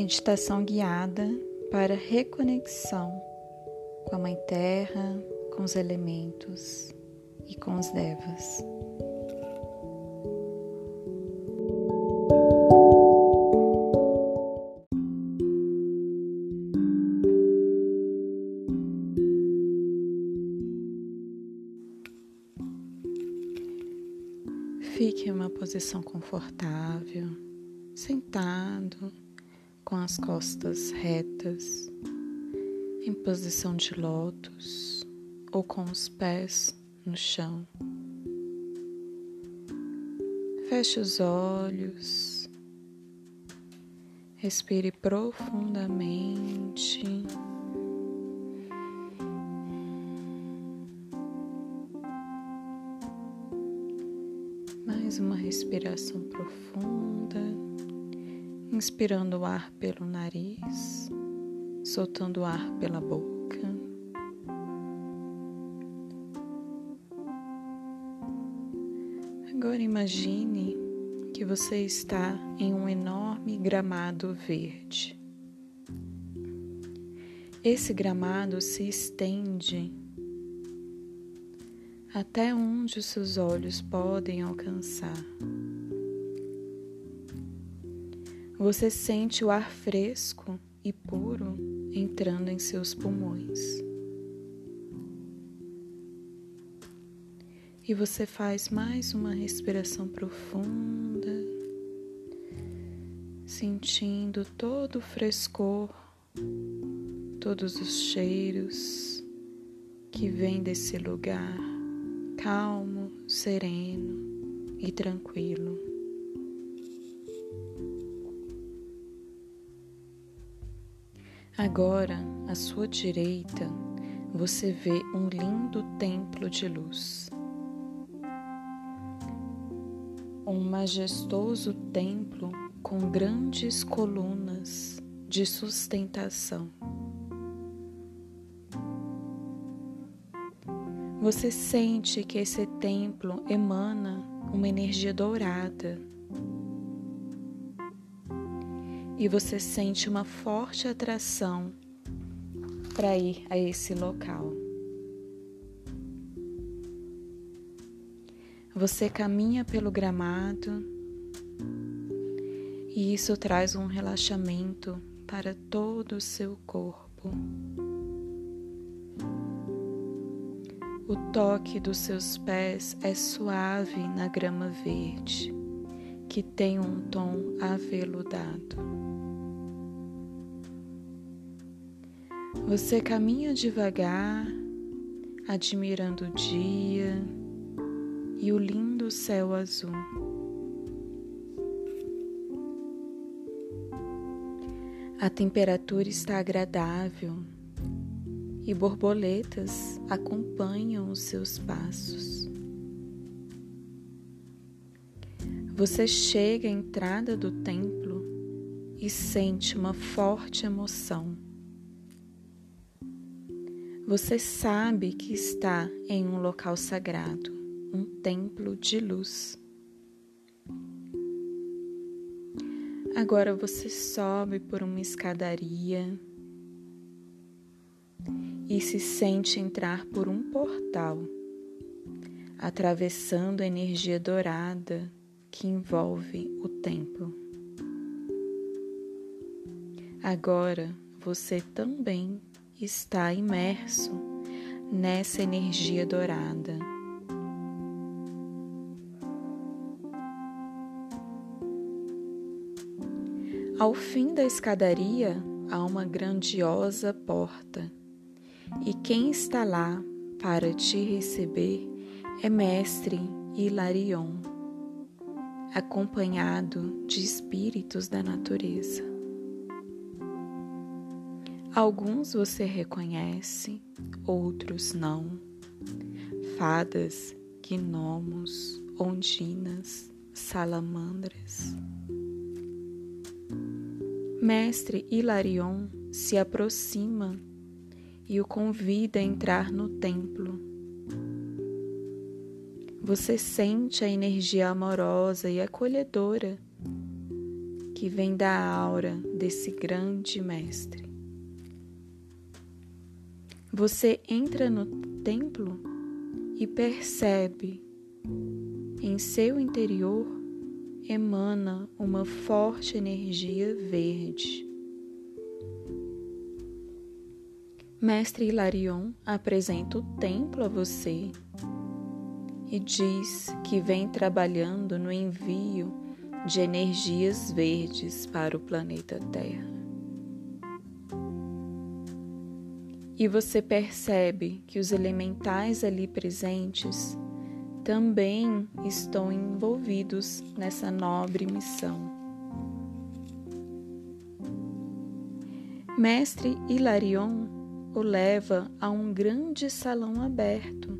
Meditação guiada para reconexão com a Mãe Terra, com os elementos e com os devas. Fique em uma posição confortável, sentado, com as costas retas, em posição de lótus ou com os pés no chão. Feche os olhos, respire profundamente. Mais uma respiração profunda, inspirando o ar pelo nariz, soltando o ar pela boca. Agora imagine que você está em um enorme gramado verde. Esse gramado se estende até onde os seus olhos podem alcançar. Você sente o ar fresco e puro entrando em seus pulmões. E você faz mais uma respiração profunda, sentindo todo o frescor, todos os cheiros que vêm desse lugar calmo, sereno e tranquilo. Agora, à sua direita, você vê um lindo templo de luz. Um majestoso templo com grandes colunas de sustentação. Você sente que esse templo emana uma energia dourada. E você sente uma forte atração para ir a esse local. Você caminha pelo gramado e isso traz um relaxamento para todo o seu corpo. O toque dos seus pés é suave na grama verde, que tem um tom aveludado. Você caminha devagar, admirando o dia e o lindo céu azul. A temperatura está agradável e borboletas acompanham os seus passos. Você chega à entrada do templo e sente uma forte emoção. Você sabe que está em um local sagrado, um templo de luz. Agora você sobe por uma escadaria e se sente entrar por um portal, atravessando a energia dourada que envolve o templo. Agora você também está imerso nessa energia dourada. Ao fim da escadaria há uma grandiosa porta e quem está lá para te receber é Mestre Hilarion, acompanhado de espíritos da natureza. Alguns você reconhece, outros não. Fadas, gnomos, ondinas, salamandras. Mestre Hilarion se aproxima e o convida a entrar no templo. Você sente a energia amorosa e acolhedora que vem da aura desse grande mestre. Você entra no templo e percebe em seu interior emana uma forte energia verde. Mestre Hilarion apresenta o templo a você e diz que vem trabalhando no envio de energias verdes para o planeta Terra. E você percebe que os elementais ali presentes também estão envolvidos nessa nobre missão. Mestre Hilarion o leva a um grande salão aberto,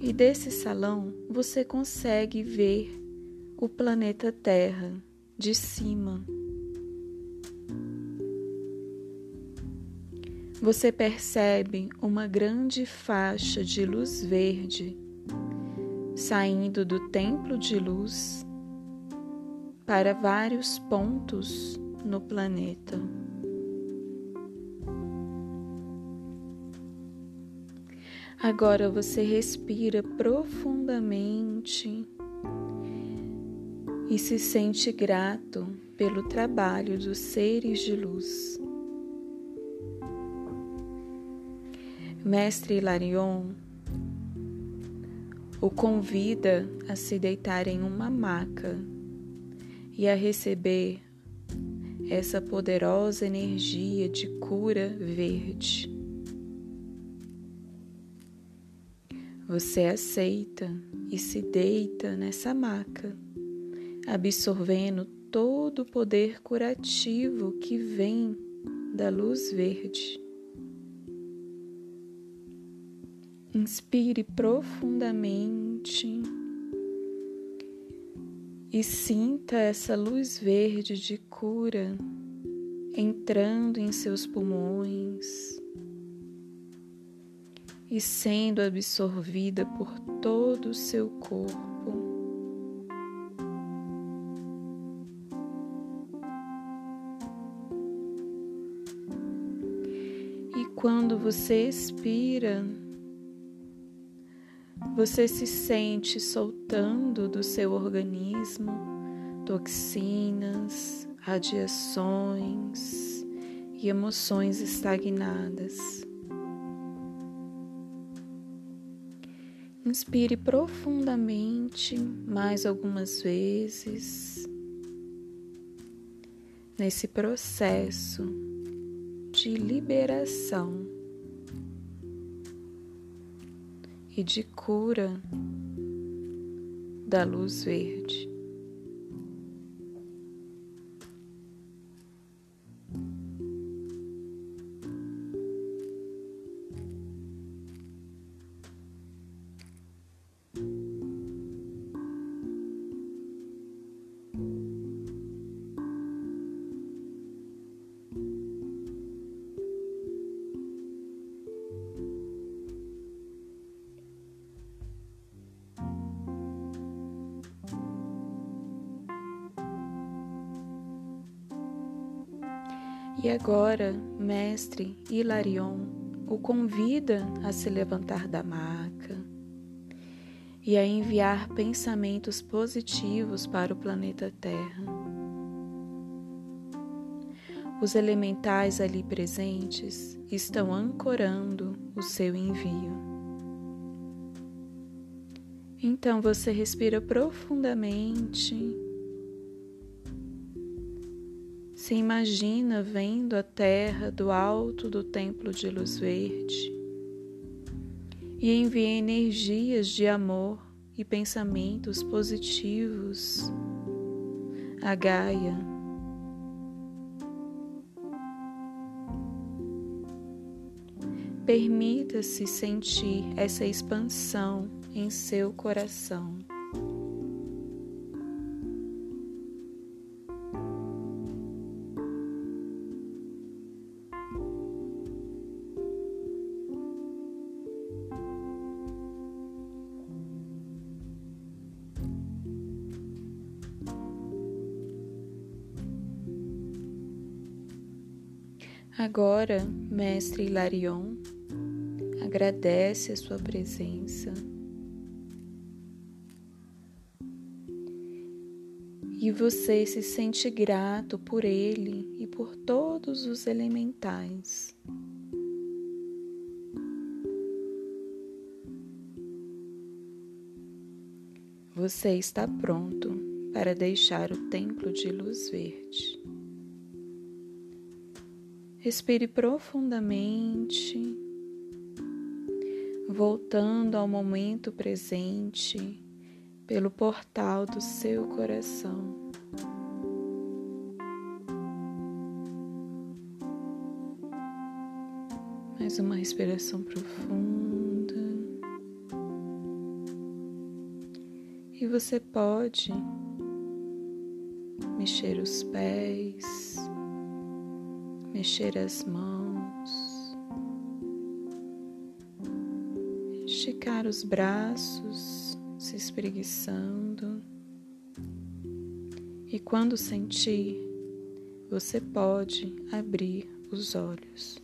e desse salão você consegue ver o planeta Terra de cima. você percebe uma grande faixa de luz verde saindo do templo de luz para vários pontos no planeta. Agora você respira profundamente e se sente grato pelo trabalho dos seres de luz. Mestre Hilarion o convida a se deitar em uma maca e a receber essa poderosa energia de cura verde. Você aceita e se deita nessa maca, absorvendo todo o poder curativo que vem da luz verde. Inspire profundamente e sinta essa luz verde de cura entrando em seus pulmões e sendo absorvida por todo o seu corpo. E quando você expira, você se sente soltando do seu organismo toxinas, radiações e emoções estagnadas. Inspire profundamente mais algumas vezes nesse processo de liberação. e de cura da luz verde. E agora, mestre Hilarion o convida a se levantar da maca e a enviar pensamentos positivos para o planeta Terra. Os elementais ali presentes estão ancorando o seu envio. Então você respira profundamente se imagina vendo a terra do alto do templo de luz verde e envia energias de amor e pensamentos positivos a Gaia. Permita-se sentir essa expansão em seu coração. Agora, Mestre Hilarion, agradece a sua presença e você se sente grato por ele e por todos os elementais. Você está pronto para deixar o templo de luz verde. Respire profundamente, voltando ao momento presente pelo portal do seu coração. Mais uma respiração profunda. E você pode mexer os pés, mexer as mãos, esticar os braços se espreguiçando. E quando sentir, você pode abrir os olhos.